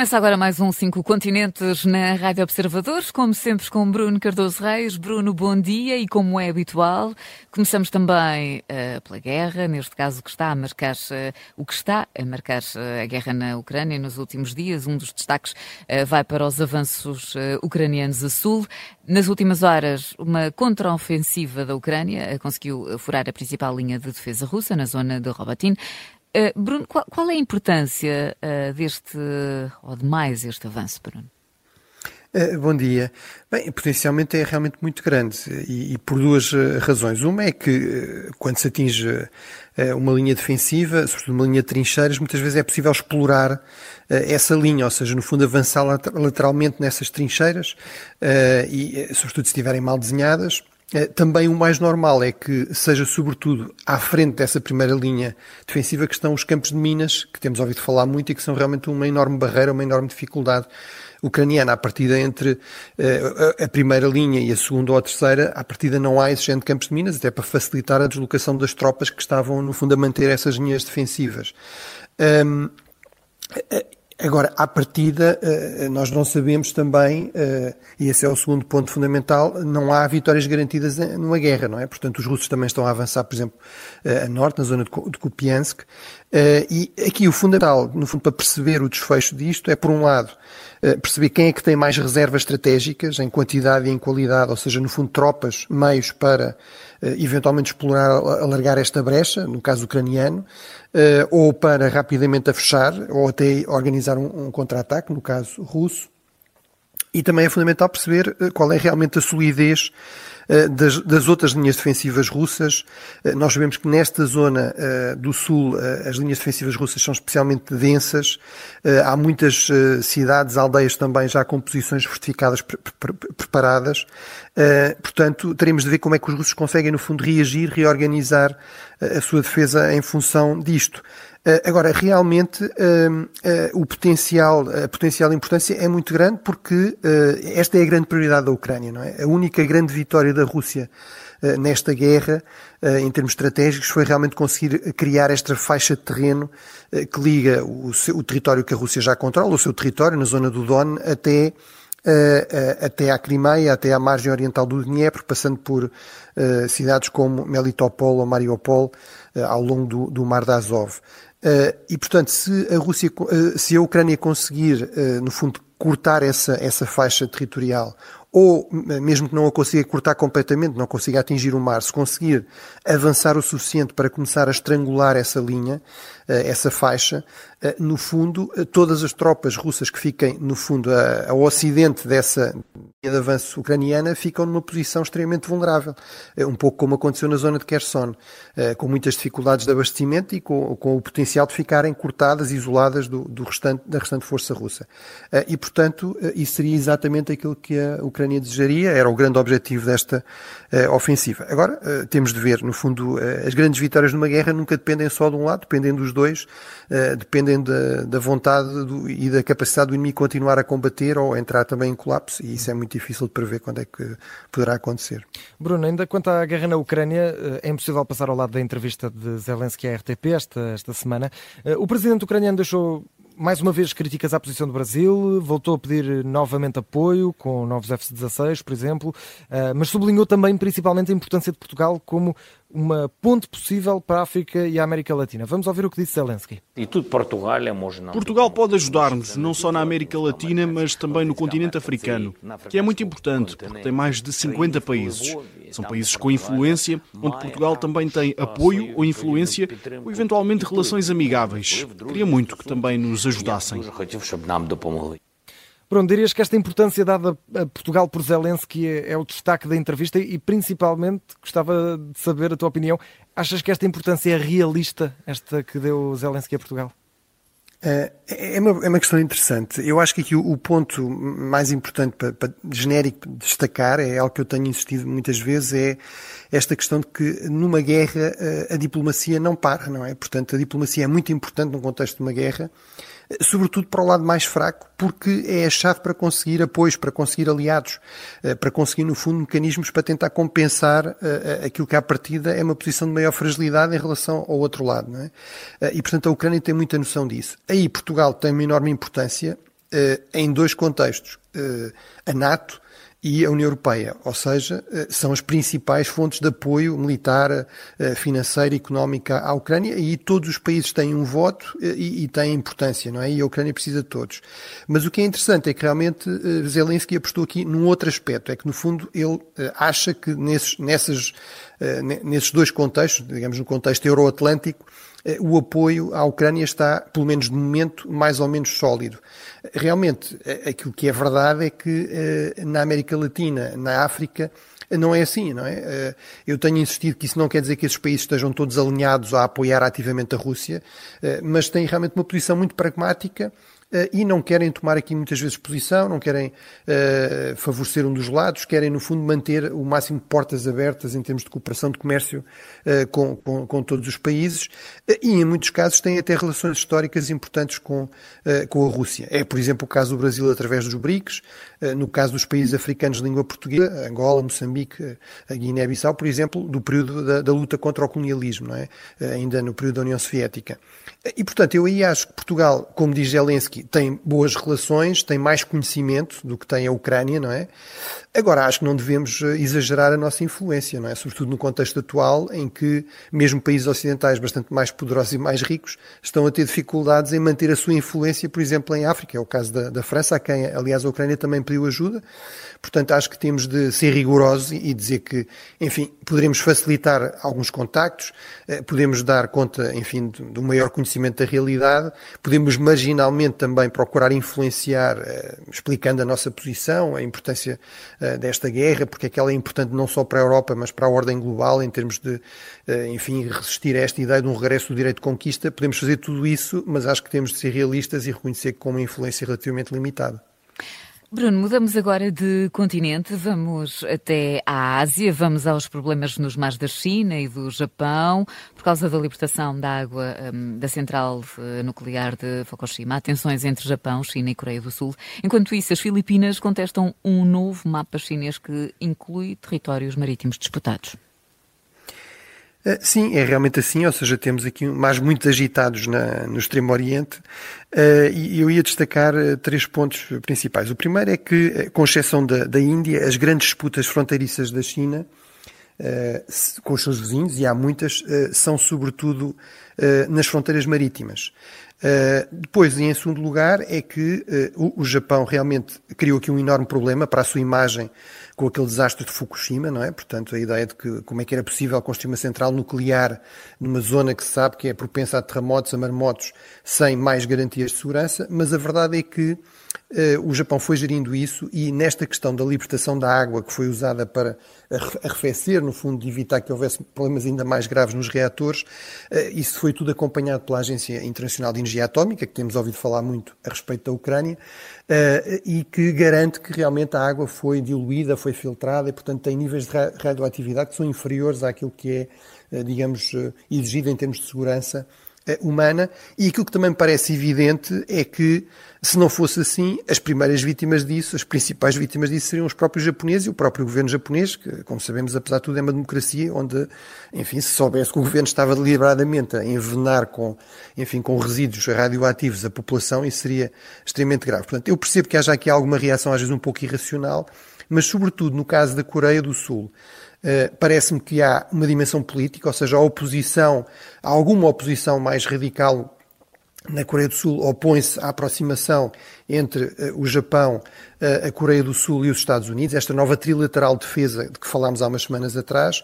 Começa agora mais um Cinco Continentes na Rádio Observadores, como sempre com Bruno Cardoso Reis. Bruno, bom dia e como é habitual, começamos também uh, pela guerra, neste caso que está a marcar uh, o que está a marcar uh, a guerra na Ucrânia nos últimos dias. Um dos destaques vai para os avanços ucranianos a sul. Nas últimas horas, uma contraofensiva da Ucrânia conseguiu furar a principal linha de defesa russa na zona de Robotin. Uh, Bruno, qual, qual, é a importância uh, deste, ou de mais este avanço, Bruno? Uh, bom dia. Bem, potencialmente é realmente muito grande e, e por duas razões. Uma é que quando se atinge uma linha defensiva, sobretudo uma linha de trincheiras, muitas vezes é possível explorar essa linha, ou seja, no fundo avançar lateralmente nessas trincheiras e, sobretudo, se estiverem mal desenhadas, eh, também o mais normal é que seja, sobretudo, à frente dessa primeira linha defensiva que estão os campos de minas, que temos ouvido falar muito e que são realmente uma enorme barreira, uma enorme dificuldade ucraniana. À partida entre uh, a primeira linha e a segunda ou a terceira, à partida não há esse género de campos de minas, até para facilitar a deslocação das tropas que estavam, no fundo, a manter essas linhas defensivas. Um, Agora, à partida, eh, nós não sabemos também, eh, e esse é o segundo ponto fundamental, não há vitórias garantidas numa guerra, não é? Portanto, os russos também estão a avançar, por exemplo, eh, a norte, na zona de Kupiansk, e aqui o fundamental, no fundo, para perceber o desfecho disto é, por um lado, perceber quem é que tem mais reservas estratégicas, em quantidade e em qualidade, ou seja, no fundo, tropas, meios para eventualmente explorar, alargar esta brecha, no caso ucraniano, uh, ou para rapidamente a fechar, ou até organizar um, um contra-ataque, no caso russo. E também é fundamental perceber qual é realmente a solidez eh, das, das, outras linhas defensivas russas. Nós sabemos que nesta zona do sul as linhas defensivas russas são especialmente densas. Há muitas cidades, aldeias também já com posições fortificadas pre pre preparadas. Portanto, teremos de ver como é que os russos conseguem, no fundo, reagir, reorganizar a sua defesa em função disto. Eh, agora, realmente, uh, uh, o potencial, a potencial importância é muito grande porque uh, esta é a grande prioridade da Ucrânia, não é? A única grande vitória da Rússia nesta guerra, em termos estratégicos, foi realmente conseguir criar esta faixa de terreno que liga o, seu, o território que a Rússia já controla, o seu território, na zona do Don, até até à Crimeia, até à margem oriental do Dnieper, passando por cidades como Melitopol ou Mariupol, ao longo do, do Mar de Azov. E, portanto, se a Rússia, se a Ucrânia conseguir, no fundo, cortar essa, essa faixa territorial ou mesmo que não a consiga cortar completamente, não consiga atingir o mar, se conseguir avançar o suficiente para começar a estrangular essa linha, eh, essa faixa, eh, no fundo, eh, todas as tropas russas que fiquem, no fundo, ao ocidente dessa linha de avanço ucraniana ficam numa posição extremamente vulnerável. Um pouco como aconteceu na zona de Kherson, com muitas dificuldades de abastecimento e com, com o potencial de ficarem cortadas, isoladas do, do restante, da restante força russa. E, portanto, isso seria exatamente aquilo que a Ucrânia desejaria, era o grande objetivo desta ofensiva. Agora, temos de ver, no fundo, as grandes vitórias numa guerra nunca dependem só de um lado, dependem dos dois uh, dependem da, da vontade do, e da capacidade do inimigo continuar a combater ou entrar também em colapso, e isso é muito difícil de prever quando é que poderá acontecer. Bruno, ainda quanto à guerra na Ucrânia, é impossível passar ao lado da entrevista de Zelensky à RTP esta, esta semana. O presidente ucraniano deixou mais uma vez críticas à posição do Brasil, voltou a pedir novamente apoio com novos F-16, por exemplo, mas sublinhou também principalmente a importância de Portugal como uma ponte possível para a África e a América Latina. Vamos ouvir o que disse Zelensky. E tudo Portugal é Portugal pode ajudar-nos, não só na América Latina, mas também no continente africano, que é muito importante, porque tem mais de 50 países. São países com influência, onde Portugal também tem apoio ou influência, ou eventualmente relações amigáveis. Queria muito que também nos ajudassem. Pronto, dirias que esta importância dada a Portugal por Zelensky é, é o destaque da entrevista e, principalmente, gostava de saber a tua opinião. Achas que esta importância é realista, esta que deu Zelensky a Portugal? É, é uma, é uma questão interessante. Eu acho que aqui o, o ponto mais importante para, para genérico destacar é algo que eu tenho insistido muitas vezes, é esta questão de que numa guerra a, a diplomacia não para, não é? Portanto, a diplomacia é muito importante no contexto de uma guerra sobretudo para o lado mais fraco, porque é a chave para conseguir apoios, para conseguir aliados, eh, para conseguir, no fundo, mecanismos para tentar compensar eh, eh, aquilo que à partida é uma posição de maior fragilidade em relação ao outro lado. Não é? E, portanto, a Ucrânia tem muita noção disso. Aí Portugal tem uma enorme importância em dois contextos. A NATO e a União Europeia, ou seja, eh, são as principais fontes de apoio militar, eh, financeiro e económico à Ucrânia e todos os países têm um voto eh, e, têm importância, não é? E a Ucrânia precisa de todos. Mas o que é interessante é que realmente Zelensky apostou aqui num outro aspecto, é que no fundo ele acha que nesses, nessas, nesses dois contextos, digamos no contexto euroatlântico, o apoio à Ucrânia está, pelo menos de momento, mais ou menos sólido. Realmente, eh, aquilo que é verdade é que eh, na América Latina, na África, não é assim, não é? Eu tenho insistido que isso não quer dizer que esses países estejam todos alinhados a apoiar ativamente a Rússia, mas têm realmente uma posição muito pragmática eh, e não querem tomar aqui muitas vezes posição, não querem uh, favorecer um dos lados, querem, no fundo, manter o máximo de portas abertas em termos de cooperação de comércio uh, com, com, com, todos os países e, em muitos casos, têm até relações históricas importantes com, com a Rússia. É, por exemplo, o caso do Brasil através dos BRICS, no caso dos países africanos de língua portuguesa, Angola, Moçambique, Guiné-Bissau, por exemplo, do período da, da, luta contra o colonialismo, não é? ainda no período da União Soviética. E, portanto, eu aí acho que Portugal, como diz Zelensky, tem boas relações, tem mais conhecimento do que tem a Ucrânia, não é? Agora, acho que não devemos eh, exagerar a nossa influência, não é? Sobretudo no contexto atual, em que mesmo países ocidentais bastante mais poderosos e mais ricos estão a ter dificuldades em manter a sua influência, por exemplo, em África. É o caso da, da França, a quem, aliás, a Ucrânia também pediu ajuda. Portanto, acho que temos de ser rigorosos e dizer que, enfim, poderemos facilitar alguns contactos, eh, podemos dar conta, enfim, do maior conhecimento da realidade, podemos marginalmente também procurar influenciar, eh, explicando a nossa posição, a importância eh, desta guerra, porque é que ela é importante não só para a Europa, mas para a ordem global, em termos de, eh, enfim, resistir a esta ideia de um regresso do direito de conquista. Podemos fazer tudo isso, mas acho que temos de ser realistas e reconhecer que com uma influência relativamente limitada. Bruno, mudamos agora de continente, vamos até a Ásia, vamos aos problemas nos mares da China e do Japão, por causa da libertação da água um, da central uh, nuclear de Fukushima. Há tensões entre Japão, China e Coreia do Sul. Enquanto isso, as Filipinas contestam um novo mapa chinês que inclui territórios marítimos disputados. Eh, sim, é realmente assim, ou seja, temos aqui mais muito agitados na, no Extremo Oriente uh, e eu ia destacar uh, três pontos principais. O primeiro é que, com exceção da, da Índia, as grandes disputas fronteiriças da China com os seus vizinhos, e há muitas, são sobretudo nas fronteiras marítimas. Depois, em segundo lugar, é que o, Japão realmente criou aqui um enorme problema para a sua imagem com aquele desastre de Fukushima, não é? Portanto, a ideia de que como é que era possível construir uma central nuclear numa zona que se sabe que é propensa a terremotos, a marmotos, sem mais garantias de segurança, mas a verdade é que o Japão foi gerindo isso e nesta questão da libertação da água que foi usada para arrefecer, no fundo, de evitar que houvesse problemas ainda mais graves nos reatores, uh, isso foi tudo acompanhado pela Agência Internacional de Energia Atómica, que temos ouvido falar muito a respeito da Ucrânia, uh, e que garante que realmente a água foi diluída, foi filtrada e, portanto, tem níveis de radioatividade que são inferiores àquilo que é, digamos, exigido em termos de segurança humana. E aquilo que também me parece evidente é que, se não fosse assim, as primeiras vítimas disso, as principais vítimas disso seriam os próprios japoneses e o próprio governo japonês, que, como sabemos, apesar de tudo, é uma democracia onde, enfim, se soubesse que o governo estava deliberadamente a envenenar com, enfim, com resíduos radioativos a população, isso seria extremamente grave. Portanto, eu percebo que haja aqui alguma reação, às vezes um pouco irracional, mas, sobretudo, no caso da Coreia do Sul, Uh, Parece-me que há uma dimensão política, ou seja, a oposição, alguma oposição mais radical na Coreia do Sul opõe-se à aproximação entre uh, o Japão, uh, a Coreia do Sul e os Estados Unidos, esta nova trilateral defesa de que falámos há umas semanas atrás.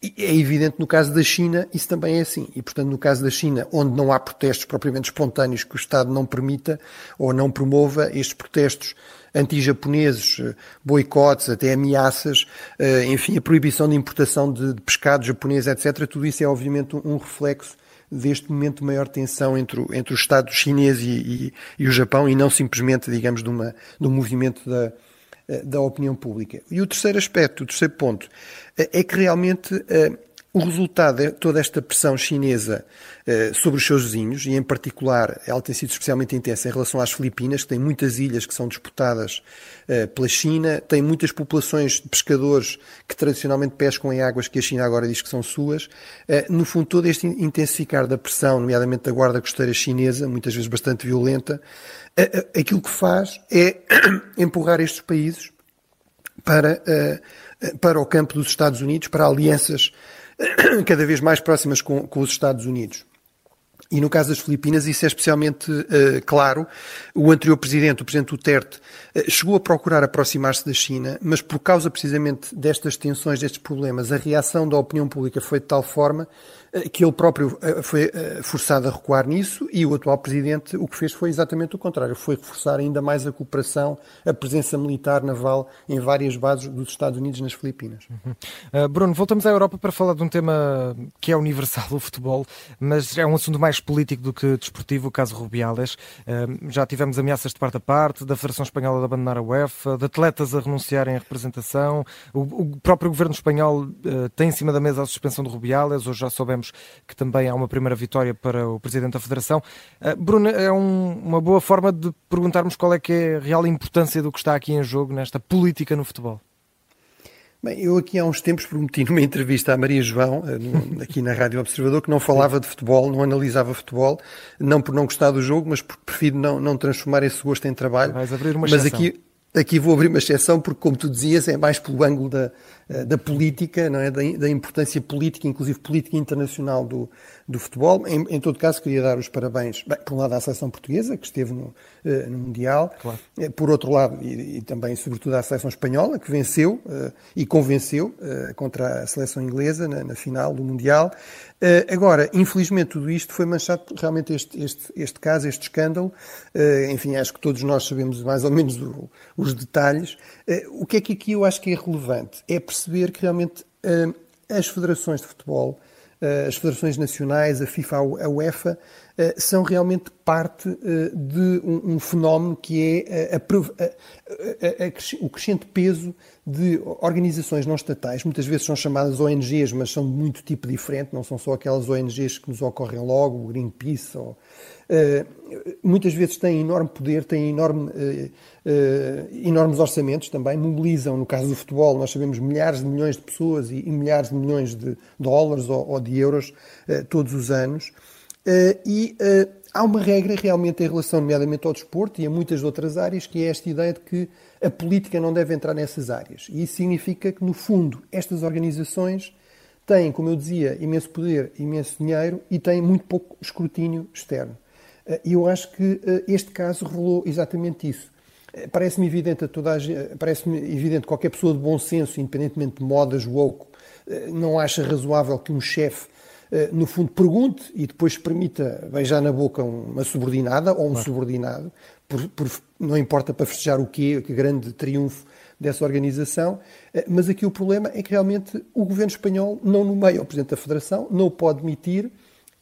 É evidente no caso da China, isso também é assim. E, portanto, no caso da China, onde não há protestos propriamente espontâneos que o Estado não permita ou não promova, estes protestos anti-japoneses, eh, boicotes, até ameaças, eh, enfim, a proibição de importação de pescado japonês, etc. Tudo isso é, obviamente, um reflexo deste momento de maior tensão entre o, entre o Estado chinês e, e, e, o Japão e não simplesmente, digamos, de, uma, de um movimento da, da opinião pública. E o terceiro aspecto, o terceiro ponto, é que realmente o resultado de toda esta pressão chinesa eh, sobre os seus vizinhos, e em particular ela tem sido especialmente intensa em relação às Filipinas, que têm muitas ilhas que são disputadas eh, pela China, tem muitas populações de pescadores que tradicionalmente pescam em águas que a China agora diz que são suas. Eh, no fundo, todo este intensificar da pressão, nomeadamente da guarda costeira chinesa, muitas vezes bastante violenta, aquilo que faz é empurrar estes países para, para o campo dos Estados Unidos, para alianças cada vez mais próximas com, com os Estados Unidos. E no caso das Filipinas, isso é especialmente uh, claro. O anterior presidente, o presidente Duterte, uh, chegou a procurar aproximar-se da China, mas por causa precisamente destas tensões, destes problemas, a reação da opinião pública foi de tal forma que ele próprio foi forçado a recuar nisso e o atual presidente o que fez foi exatamente o contrário. Foi reforçar ainda mais a cooperação, a presença militar naval em várias bases dos Estados Unidos nas Filipinas. Uhum. Bruno, voltamos à Europa para falar de um tema que é universal, o futebol, mas é um assunto mais político do que desportivo, o caso Rubiales. Já tivemos ameaças de parte a parte, da Federação Espanhola de abandonar a UEFA, de atletas a renunciarem à representação. O, próprio governo espanhol eh, tem em cima da mesa a suspensão de Rubiales. Hoje já soubemos que também há uma primeira vitória para o presidente da Federação. Eh, Bruno, é um, uma boa forma de perguntarmos qual é que é a real importância do que está aqui em jogo nesta política no futebol. Bem, eu aqui há uns tempos prometi numa entrevista à Maria João, eh, aqui na Rádio Observador, que não falava de futebol, não analisava futebol, não por não gostar do jogo, mas porque prefiro não, não transformar esse gosto em trabalho. Vais abrir uma mas aqui Aqui vou abrir uma exceção porque, como tu dizias, é mais pelo ângulo da, da política, não é? da, da importância política, inclusive política internacional do, do futebol. Em, em, todo caso, queria dar os parabéns, bem, por um lado, à seleção portuguesa, que esteve no, uh, no Mundial, claro. uh, por outro lado, e, e, também, sobretudo, à seleção espanhola, que venceu e convenceu contra a seleção inglesa na, na final do Mundial. agora, infelizmente, tudo isto foi manchado realmente este, este, este caso, este escândalo. enfim, acho que todos nós sabemos mais ou menos o, os detalhes. o que é que aqui eu acho que é relevante? É perceber que realmente as federações de futebol eh, as federações nacionais, a FIFA, a UEFA, eh, são realmente parte eh, de um, fenómeno que é a, a, a, o crescente peso de organizações não estatais, muitas vezes são chamadas ONGs, mas são de muito tipo diferente, não são só aquelas ONGs que nos ocorrem logo, o Greenpeace ou, Uh, muitas vezes têm enorme poder, têm enorme, uh, uh, enormes orçamentos também, mobilizam, no caso do futebol, nós sabemos milhares de milhões de pessoas e, e milhares de milhões de dólares ou, ou de euros todos os anos. E há uma regra realmente em relação, nomeadamente ao desporto e a muitas outras áreas, que é esta ideia de que a política não deve entrar nessas áreas. E isso significa que, no fundo, estas organizações têm, como eu dizia, imenso poder, imenso dinheiro e têm muito pouco escrutínio externo. Eh, e eu acho que eh, este caso revelou exatamente isso. Eh, parece-me evidente a toda a parece-me evidente qualquer pessoa de bom senso, independentemente de modas woke, não acha razoável que um chefe no fundo pergunte e depois permita beijar na boca uma subordinada ou um claro. subordinado, por, por, não importa para festejar o quê, que grande triunfo dessa organização, mas aqui o problema é que realmente o governo espanhol não nomeia o Presidente da Federação, não o pode demitir,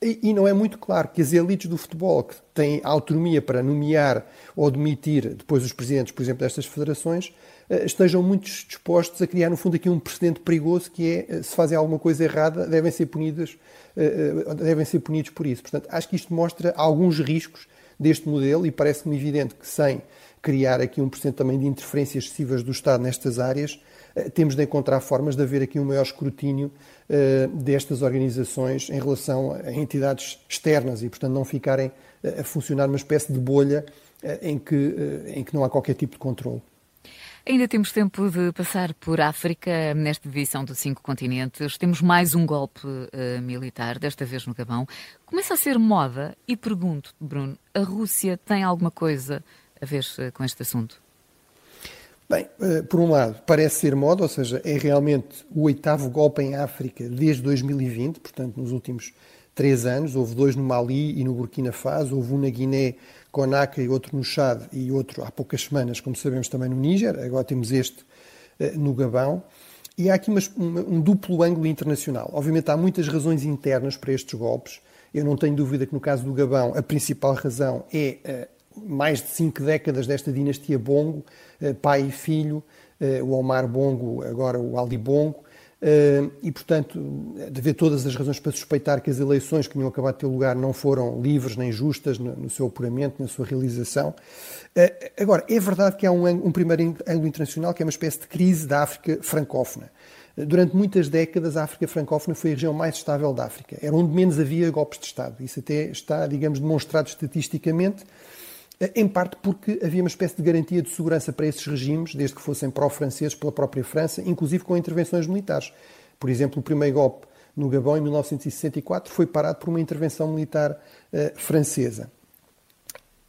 e, e, não é muito claro que as elites do futebol, que têm autonomia para nomear ou demitir depois os presidentes, por exemplo, destas federações, eh, estejam muito dispostos a criar, no fundo, aqui um precedente perigoso que é, eh, se fazem alguma coisa errada, devem ser punidos, eh, devem ser punidos por isso. Portanto, acho que isto mostra alguns riscos deste modelo e parece-me evidente que sem criar aqui um porcento também de interferências excessivas do Estado nestas áreas, temos de encontrar formas de haver aqui um maior escrutínio eh, destas organizações em relação a entidades externas e, portanto, não ficarem eh, a funcionar numa espécie de bolha eh, em que, em que não há qualquer tipo de controle. Ainda temos tempo de passar por África nesta edição dos cinco continentes. Temos mais um golpe uh, militar, desta vez no Gabão. Começa a ser moda e pergunto, Bruno, a Rússia tem alguma coisa a ver com este assunto? Bem, eh, por um lado, parece ser moda, ou seja, é realmente o oitavo golpe em África desde 2020, portanto, nos últimos três anos. Houve dois no Mali e no Burkina Faso, houve um na Guiné, Conakry, e outro no Chad e outro há poucas semanas, como sabemos, também no Níger. Agora temos este eh, no Gabão. E há aqui uma, um duplo ângulo internacional. Obviamente, há muitas razões internas para estes golpes. Eu não tenho dúvida que no caso do Gabão a principal razão é eh, mais de cinco décadas desta dinastia Bongo, eh, pai e filho, eh, o Omar Bongo, agora o Ali Bongo, Uh, e, portanto, de haver todas as razões para suspeitar que as eleições que tinham acabado de ter lugar não foram livres nem justas no, seu apuramento, na sua realização. Agora, é verdade que há um, um primeiro ângulo internacional que é uma espécie de crise da África francófona. Durante muitas décadas, a África francófona foi a região mais estável da África. Era onde menos havia golpes de Estado. Isso até está, digamos, demonstrado estatisticamente em parte porque havia uma espécie de garantia de segurança para esses regimes, desde que fossem pró-franceses pela própria França, inclusive com intervenções militares. Por exemplo, o primeiro golpe no Gabão, em 1964, foi parado por uma intervenção militar uh, francesa.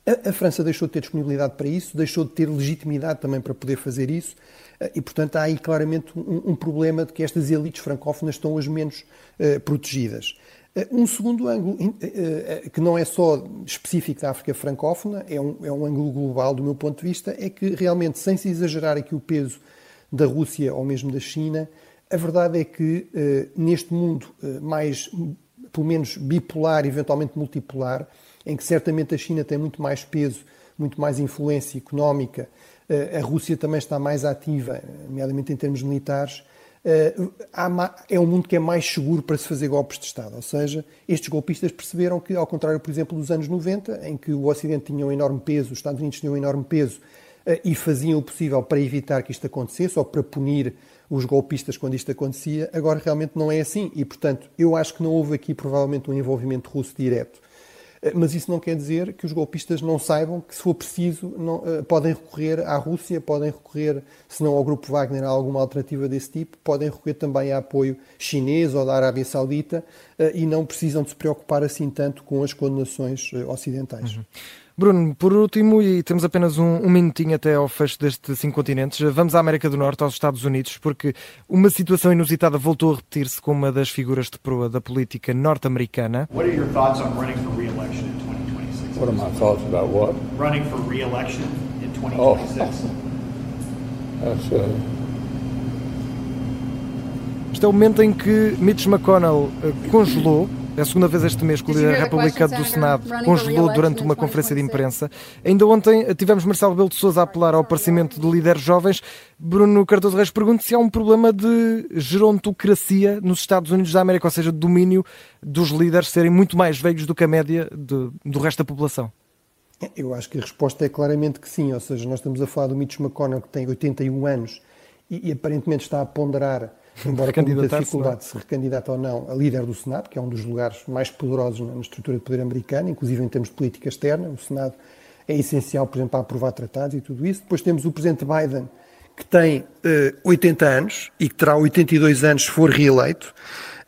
A, a, França deixou de ter disponibilidade para isso, deixou de ter legitimidade também para poder fazer isso, uh, e, portanto, há aí claramente um, um, problema de que estas elites francófonas estão as menos uh, protegidas. Um segundo ângulo, eh, eh, que não é só específico da África francófona, é um, é um ângulo global do meu ponto de vista, é que realmente, sem se exagerar aqui o peso da Rússia ou mesmo da China, a verdade é que eh, neste mundo mais, pelo menos bipolar, eventualmente multipolar, em que certamente a China tem muito mais peso, muito mais influência económica, a Rússia também está mais ativa, nomeadamente em termos militares, eh, é um mundo que é mais seguro para se fazer golpes de Estado. Ou seja, estes golpistas perceberam que, ao contrário, por exemplo, dos anos 90, em que o Ocidente tinha um enorme peso, os Estados Unidos tinham um enorme peso eh, e faziam o possível para evitar que isto acontecesse ou para punir os golpistas quando isto acontecia, agora realmente não é assim. E, portanto, eu acho que não houve aqui provavelmente um envolvimento russo direto. Eh, mas isso não quer dizer que os golpistas não saibam que, se for preciso, não, uh, podem recorrer à Rússia, podem recorrer, se não ao Grupo Wagner, a alguma alternativa desse tipo, podem recorrer também a apoio chinês ou da Arábia Saudita uh, e não precisam de se preocupar assim tanto com as condenações uh, ocidentais. Uhum. Bruno, por último, e temos apenas um, um, minutinho até ao fecho destes cinco continentes, vamos à América do Norte, aos Estados Unidos, porque uma situação inusitada voltou a repetir-se com uma das figuras de proa da política norte-americana. What are your thoughts on running for re-election in 2026? What are my thoughts about what? Running for re-election in 2026. Oh. That's, uh... Este é o momento em que Mitch McConnell uh, congelou é a segunda vez este mês que o líder republicano do Senado congelou durante uma conferência de imprensa. Ainda ontem tivemos Marcelo Belo de Sousa a apelar ao aparecimento de líderes jovens. Bruno Cardoso Reis pergunta se há um problema de gerontocracia nos Estados Unidos da América, ou seja, de domínio dos líderes serem muito mais velhos do que a média de, do resto da população. Eu acho que a resposta é claramente que sim, ou seja, nós estamos a falar do Mitch McConnell que tem 81 anos e, e aparentemente está a ponderar embora com muita dificuldade de se recandidata ou não a líder do Senado, que é um dos lugares mais poderosos na estrutura de poder americana, inclusive em termos de política externa. O Senado é essencial, por exemplo, para aprovar tratados e tudo isso. Depois temos o presidente Biden, que tem uh, eh, 80 anos e que terá 82 anos se for reeleito.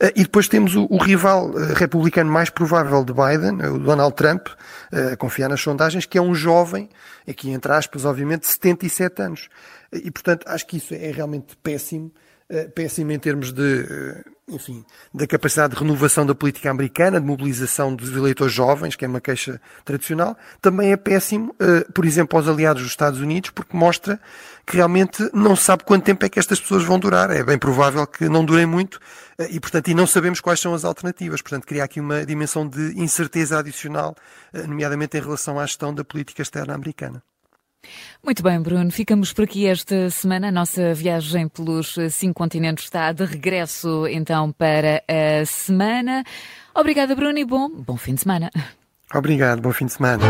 Uh, e depois temos o, o rival uh, republicano mais provável de Biden, o Donald Trump, a confiar nas sondagens, que é um jovem, aqui entre aspas, obviamente, de 77 anos. E, portanto, acho que isso é realmente péssimo eh, péssimo em termos de, eh, enfim, da capacidade de renovação da política americana, de mobilização dos eleitores jovens, que é uma queixa tradicional. Também é péssimo, eh, por exemplo, aos aliados dos Estados Unidos, porque mostra que realmente não se sabe quanto tempo é que estas pessoas vão durar. É bem provável que não durem muito e, portanto, e não sabemos quais são as alternativas. Portanto, cria aqui uma dimensão de incerteza adicional, nomeadamente em relação à gestão da política externa americana. Muito bem, Bruno. Ficamos por aqui esta semana. A nossa viagem pelos cinco continentes está de regresso então para a semana. Obrigada, Bruno, e bom, bom fim de semana. Obrigado, bom fim de semana.